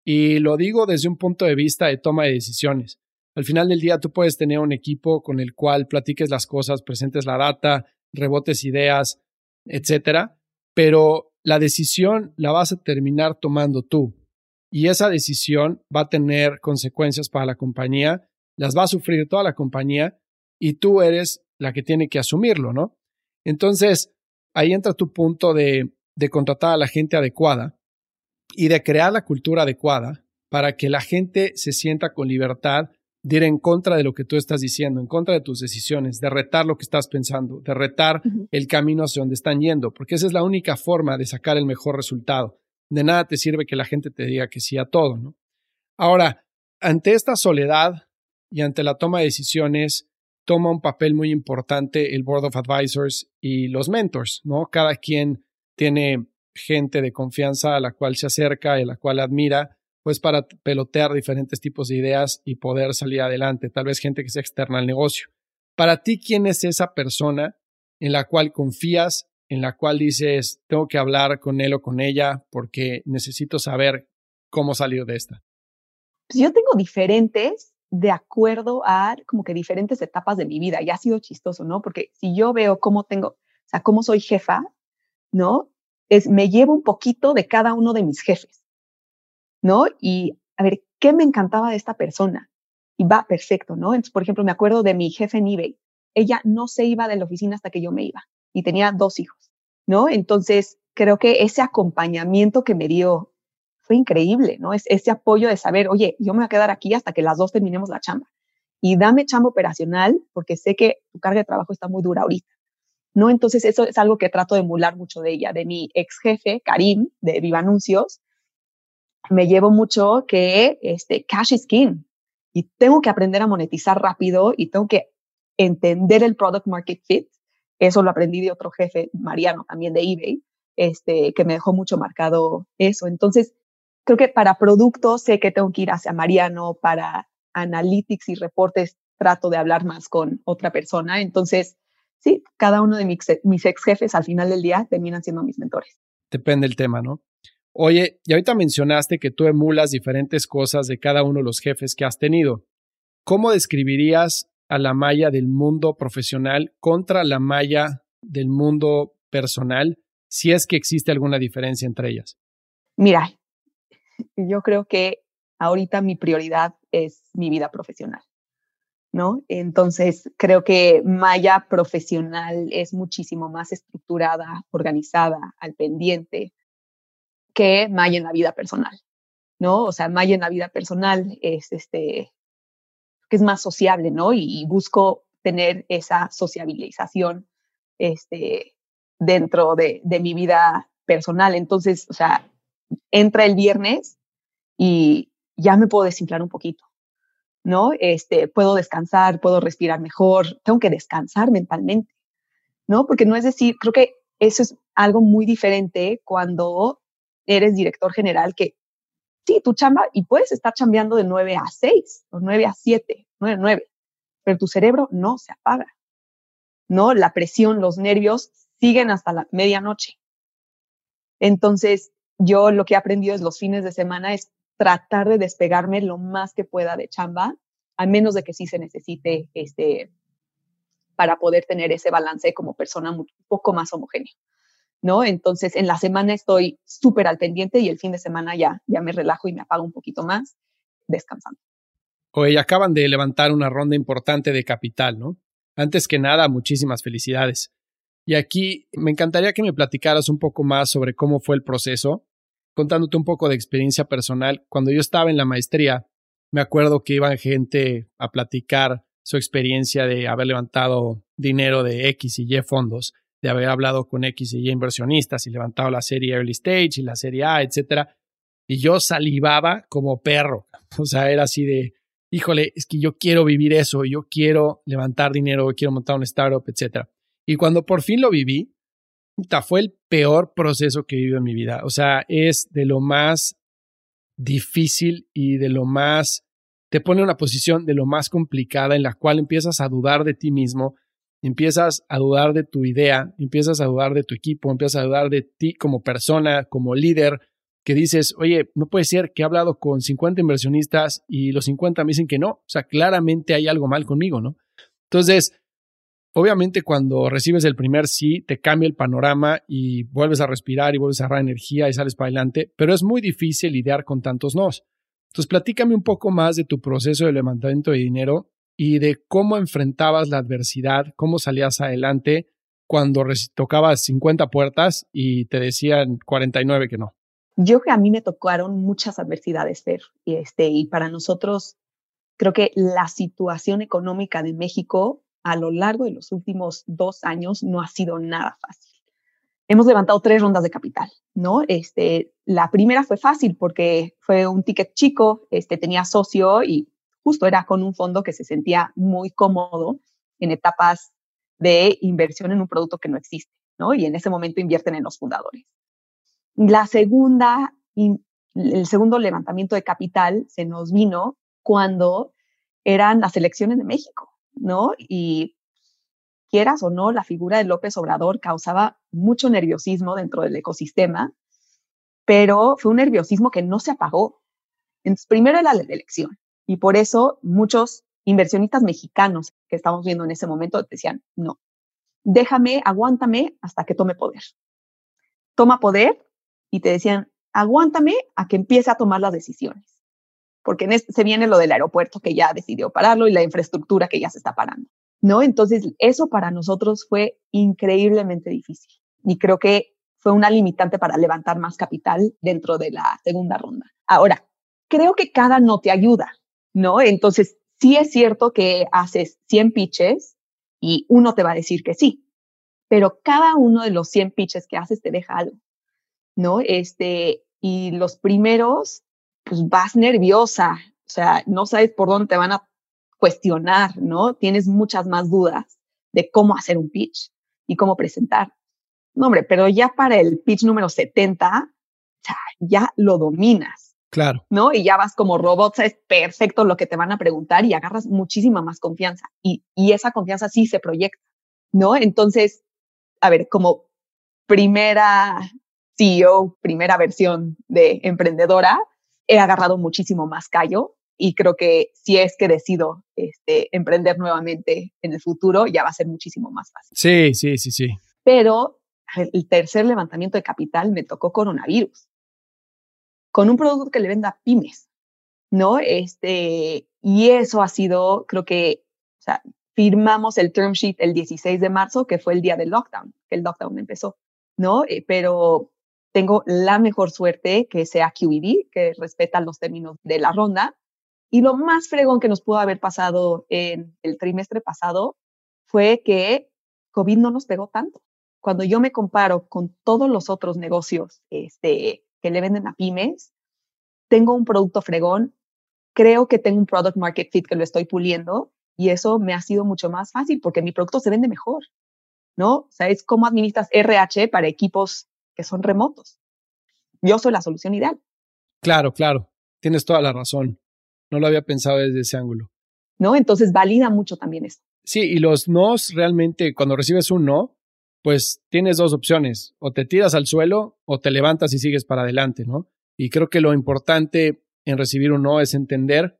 Y lo digo desde un punto de vista de toma de decisiones. Al final del día tú puedes tener un equipo con el cual platiques las cosas, presentes la data, rebotes ideas, etcétera, pero la decisión la vas a terminar tomando tú y esa decisión va a tener consecuencias para la compañía, las va a sufrir toda la compañía y tú eres la que tiene que asumirlo, ¿no? Entonces, ahí entra tu punto de, de contratar a la gente adecuada y de crear la cultura adecuada para que la gente se sienta con libertad de ir en contra de lo que tú estás diciendo, en contra de tus decisiones, de retar lo que estás pensando, de retar el camino hacia donde están yendo, porque esa es la única forma de sacar el mejor resultado de nada te sirve que la gente te diga que sí a todo, ¿no? Ahora, ante esta soledad y ante la toma de decisiones, toma un papel muy importante el Board of Advisors y los mentors, ¿no? Cada quien tiene gente de confianza a la cual se acerca y a la cual admira, pues para pelotear diferentes tipos de ideas y poder salir adelante, tal vez gente que sea externa al negocio. Para ti, ¿quién es esa persona en la cual confías en la cual dices, tengo que hablar con él o con ella porque necesito saber cómo salir de esta?
pues yo tengo diferentes de acuerdo a como que diferentes etapas de mi vida y ha sido chistoso, ¿no? Porque si yo veo cómo tengo, o sea, cómo soy jefa, ¿no? Es, me llevo un poquito de cada uno de mis jefes, ¿no? Y a ver, ¿qué me encantaba de esta persona? Y va perfecto, ¿no? Entonces, por ejemplo, me acuerdo de mi jefe en eBay. Ella no se iba de la oficina hasta que yo me iba y tenía dos hijos, ¿no? Entonces, creo que ese acompañamiento que me dio fue increíble, ¿no? Es ese apoyo de saber, oye, yo me voy a quedar aquí hasta que las dos terminemos la chamba. Y dame chamba operacional porque sé que tu carga de trabajo está muy dura ahorita. ¿No? Entonces eso es algo que trato de emular mucho de ella, de mi ex jefe, Karim, de Viva Anuncios. Me llevo mucho que este, cash is king y tengo que aprender a monetizar rápido y tengo que entender el product market fit. Eso lo aprendí de otro jefe, Mariano, también de eBay, este, que me dejó mucho marcado eso. Entonces, creo que para productos sé que tengo que ir hacia Mariano, para analytics y reportes trato de hablar más con otra persona. Entonces, sí, cada uno de mis, mis ex jefes al final del día terminan siendo mis mentores.
Depende del tema, ¿no? Oye, y ahorita mencionaste que tú emulas diferentes cosas de cada uno de los jefes que has tenido. ¿Cómo describirías a la malla del mundo profesional contra la malla del mundo personal, si es que existe alguna diferencia entre ellas?
Mira, yo creo que ahorita mi prioridad es mi vida profesional, ¿no? Entonces, creo que Maya profesional es muchísimo más estructurada, organizada, al pendiente que Maya en la vida personal, ¿no? O sea, Maya en la vida personal es este, que es más sociable, ¿no? Y, busco tener esa sociabilización este, dentro de, de mi vida personal. Entonces, o sea, entra el viernes y ya me puedo desinflar un poquito, ¿no? Este, puedo descansar, puedo respirar mejor, tengo que descansar mentalmente, ¿no? Porque no es decir, creo que eso es algo muy diferente cuando eres director general que sí, tu chamba y puedes estar chambeando de 9 a 6 o 9 a 7, 9 a 9, pero tu cerebro no se apaga, ¿no? La presión, los nervios siguen hasta la medianoche. Entonces, yo lo que he aprendido es los fines de semana es tratar de despegarme lo más que pueda de chamba, a menos de que sí se necesite este, para poder tener ese balance como persona un poco más homogéneo. ¿No? Entonces, en la semana estoy súper al pendiente y el fin de semana ya, ya me relajo y me apago un poquito más descansando.
Hoy acaban de levantar una ronda importante de capital, ¿no? Antes que nada, muchísimas felicidades. Y aquí me encantaría que me platicaras un poco más sobre cómo fue el proceso, contándote un poco de experiencia personal. Cuando yo estaba en la maestría, me acuerdo que iban gente a platicar su experiencia de haber levantado dinero de X y Y fondos, de haber hablado con X y Y inversionistas y levantado la serie Early Stage y la serie A, etcétera. Y yo salivaba como perro. <laughs> O sea, era así de, híjole, es que yo quiero vivir eso, yo quiero levantar dinero, quiero montar un startup, etcétera. Y cuando por fin lo viví, fue el peor proceso que he vivido en mi vida. O sea, es de lo más difícil y de lo más, te pone en una posición de lo más complicada en la cual empiezas a dudar de ti mismo, empiezas a dudar de tu idea, empiezas a dudar de tu equipo, empiezas a dudar de ti como persona, como líder, que dices, oye, no puede ser que he hablado con 50 inversionistas y los 50 me dicen que no. O sea, claramente hay algo mal conmigo, ¿no? Entonces, Obviamente cuando recibes el primer sí, te cambia el panorama y vuelves a respirar y vuelves a agarrar energía y sales para adelante, pero es muy difícil lidiar con tantos nos. Entonces, platícame un poco más de tu proceso de levantamiento de dinero y de cómo enfrentabas la adversidad, cómo salías adelante cuando tocabas 50 puertas y te decían 49 que no.
Yo que a mí me tocaron muchas adversidades, Fer, y, este, y para nosotros creo que la situación económica de México a lo largo de los últimos dos años no ha sido nada fácil. Hemos levantado tres rondas de capital, ¿no? Este, la primera fue fácil porque fue un ticket chico, este, tenía socio y justo era con un fondo que se sentía muy cómodo en etapas de inversión en un producto que no existe, ¿no? Y en ese momento invierten en los fundadores. La segunda, el segundo levantamiento de capital se nos vino cuando eran las elecciones de México. ¿no? Y quieras o no, la figura de López Obrador causaba mucho nerviosismo dentro del ecosistema, pero fue un nerviosismo que no se apagó. Entonces, primero era la elección. Y por eso muchos inversionistas mexicanos que estamos viendo en ese momento decían, no, déjame, aguántame hasta que tome poder. Toma poder y te decían, aguántame a que empiece a tomar las decisiones. Porque en este, se viene lo del aeropuerto que ya decidió pararlo y la infraestructura que ya se está parando. ¿No? Entonces, eso para nosotros fue increíblemente difícil. Y creo que fue una limitante para levantar más capital dentro de la segunda ronda. Ahora, creo que cada no te ayuda, ¿no? Entonces, sí es cierto que haces 100 pitches y uno te va a decir que sí, pero cada uno de los 100 pitches que haces te deja algo, ¿no? Este, y los primeros, pues vas nerviosa, o sea, no sabes por dónde te van a cuestionar, ¿no? Tienes muchas más dudas de cómo hacer un pitch y cómo presentar. No, hombre, pero ya para el pitch número 70, ya lo dominas.
Claro.
¿No? Y ya vas como robot, sabes perfecto lo que te van a preguntar y agarras muchísima más confianza. Y, y esa confianza sí se proyecta, ¿no? Entonces, a ver, como primera CEO, primera versión de emprendedora, he agarrado muchísimo más callo y creo que si es que decido este, emprender nuevamente en el futuro, ya va a ser muchísimo más fácil.
Sí, sí, sí, sí.
Pero el tercer levantamiento de capital me tocó coronavirus, con un producto que le venda a pymes, ¿no? Este, y eso ha sido, creo que, o sea, firmamos el term sheet el 16 de marzo, que fue el día del lockdown, que el lockdown empezó, ¿no? Eh, pero tengo la mejor suerte que sea QED, que respeta los términos de la ronda. Y lo más fregón que nos pudo haber pasado en el trimestre pasado fue que COVID no nos pegó tanto. Cuando yo me comparo con todos los otros negocios este, que le venden a pymes, tengo un producto fregón, creo que tengo un product market fit que lo estoy puliendo y eso me ha sido mucho más fácil porque mi producto se vende mejor, ¿no? O sea, es cómo administras RH para equipos que son remotos. Yo soy la solución ideal.
Claro, claro. Tienes toda la razón. No lo había pensado desde ese ángulo.
¿No? Entonces valida mucho también eso.
Sí, y los nos realmente, cuando recibes un no, pues tienes dos opciones. O te tiras al suelo o te levantas y sigues para adelante, ¿no? Y creo que lo importante en recibir un no es entender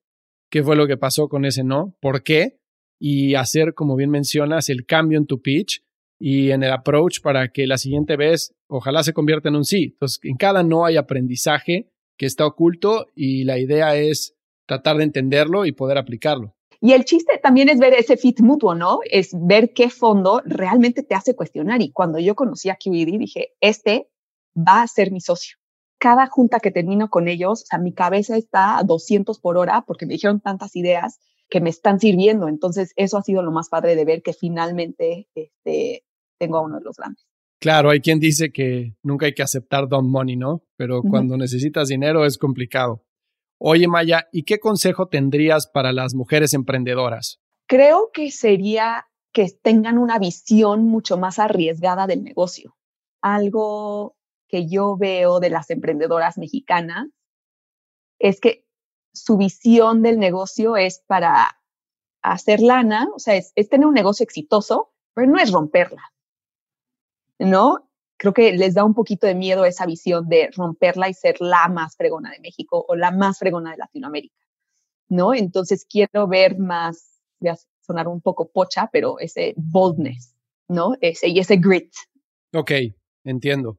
qué fue lo que pasó con ese no, por qué, y hacer, como bien mencionas, el cambio en tu pitch y en el approach para que la siguiente vez ojalá se convierta en un sí. Entonces, en cada no hay aprendizaje que está oculto y la idea es tratar de entenderlo y poder aplicarlo.
Y el chiste también es ver ese fit mutuo, ¿no? Es ver qué fondo realmente te hace cuestionar. Y cuando yo conocí a QED, dije, este va a ser mi socio. Cada junta que termino con ellos, o sea, mi cabeza está a 200 por hora porque me dijeron tantas ideas que me están sirviendo. Entonces, eso ha sido lo más padre de ver que finalmente este, tengo a uno de los grandes.
Claro, hay quien dice que nunca hay que aceptar don money, ¿no? Pero cuando necesitas dinero es complicado. Oye, Maya, ¿y qué consejo tendrías para las mujeres emprendedoras?
Creo que sería que tengan una visión mucho más arriesgada del negocio. Algo que yo veo de las emprendedoras mexicanas es que su visión del negocio es para hacer lana, o sea, es, tener un negocio exitoso, pero no es romperla. ¿no? Creo que les da un poquito de miedo esa visión de romperla y ser la más fregona de México o la más fregona de Latinoamérica, ¿no? Entonces quiero ver más, voy a sonar un poco pocha, pero ese boldness, ¿no? Ese, y ese grit.
Ok, entiendo.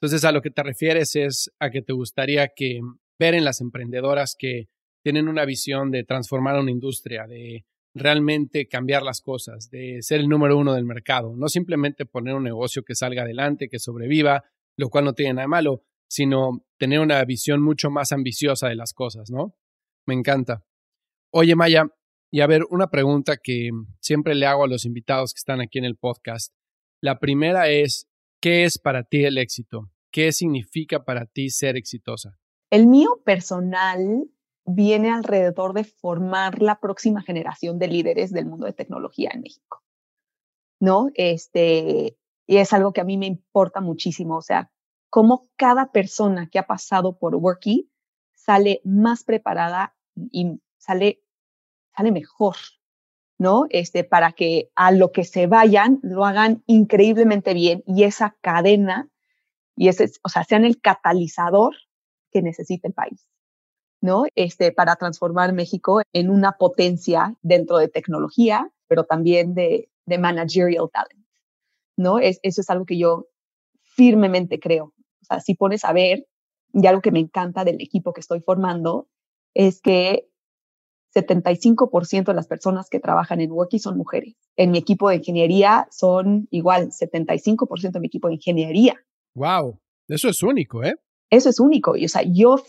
Entonces a lo que te refieres es a que te gustaría que ver en las emprendedoras que tienen una visión de transformar una industria, de realmente cambiar las cosas, de ser el número uno del mercado, no simplemente poner un negocio que salga adelante, que sobreviva, lo cual no tiene nada malo, sino tener una visión mucho más ambiciosa de las cosas, ¿no? Me encanta. Oye, Maya, y a ver, una pregunta que siempre le hago a los invitados que están aquí en el podcast. La primera es, ¿qué es para ti el éxito? ¿Qué significa para ti ser exitosa?
El mío personal viene alrededor de formar la próxima generación de líderes del mundo de tecnología en México. ¿No? Este, y es algo que a mí me importa muchísimo, o sea, cómo cada persona que ha pasado por Worky sale más preparada y sale, sale mejor, ¿no? Este, para que a lo que se vayan lo hagan increíblemente bien y esa cadena y ese, o sea, sean el catalizador que necesita el país. ¿No? Este, para transformar México en una potencia dentro de tecnología, pero también de, de managerial talent, ¿no? Es, eso es algo que yo firmemente creo. O sea, si pones a ver, y algo que me encanta del equipo que estoy formando, es que 75% de las personas que trabajan en Worky son mujeres. En mi equipo de ingeniería son igual, 75% de mi equipo de ingeniería.
Wow, eso es único, ¿eh?
Eso es único. Y, o sea, yo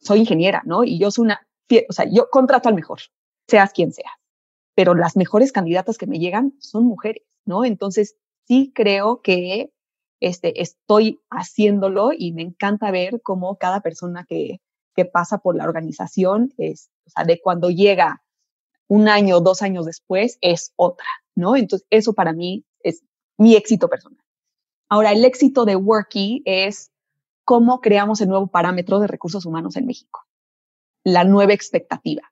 soy ingeniera, ¿no? Y yo soy una, o sea, yo contrato al mejor, seas quien sea. Pero las mejores candidatas que me llegan son mujeres, ¿no? Entonces, sí creo que este, estoy haciéndolo y me encanta ver cómo cada persona que, que pasa por la organización es, o sea, de cuando llega un año, dos años después, es otra, ¿no? Entonces, eso para mí es mi éxito personal. Ahora, el éxito de Worky es cómo creamos el nuevo parámetro de recursos humanos en México, la nueva expectativa.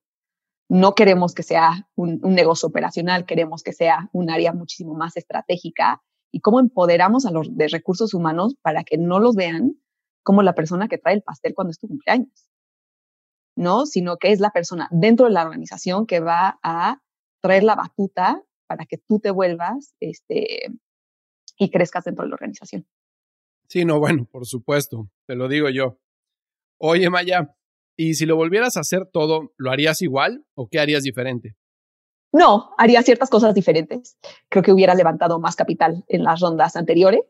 No queremos que sea un, un negocio operacional, queremos que sea un área muchísimo más estratégica y cómo empoderamos a los de recursos humanos para que no los vean como la persona que trae el pastel cuando es tu cumpleaños, ¿no? Sino que es la persona dentro de la organización que va a traer la batuta para que tú te vuelvas este, y crezcas dentro de la organización.
Sí, no, bueno, por supuesto, te lo digo yo. Oye, Maya, ¿y si lo volvieras a hacer todo, lo harías igual o qué harías diferente?
No, haría ciertas cosas diferentes. Creo que hubiera levantado más capital en las rondas anteriores,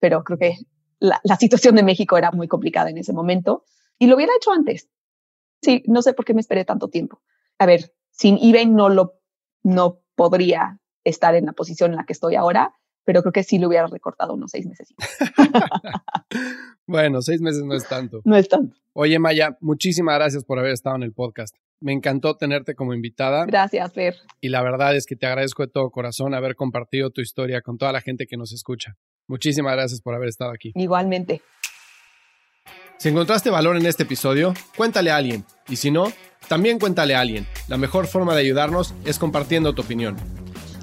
pero creo que la, situación de México era muy complicada en ese momento y lo hubiera hecho antes. Sí, no sé por qué me esperé tanto tiempo. A ver, sin eBay no lo, no podría estar en la posición en la que estoy ahora, pero creo que sí lo hubiera recortado unos seis meses. <laughs>
bueno, seis meses no es tanto.
No es tanto.
Oye, Maya, muchísimas gracias por haber estado en el podcast. Me encantó tenerte como invitada.
Gracias, Fer.
Y la verdad es que te agradezco de todo corazón haber compartido tu historia con toda la gente que nos escucha. Muchísimas gracias por haber estado aquí.
Igualmente.
Si encontraste valor en este episodio, cuéntale a alguien. Y si no, también cuéntale a alguien. La mejor forma de ayudarnos es compartiendo tu opinión.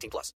18 plus.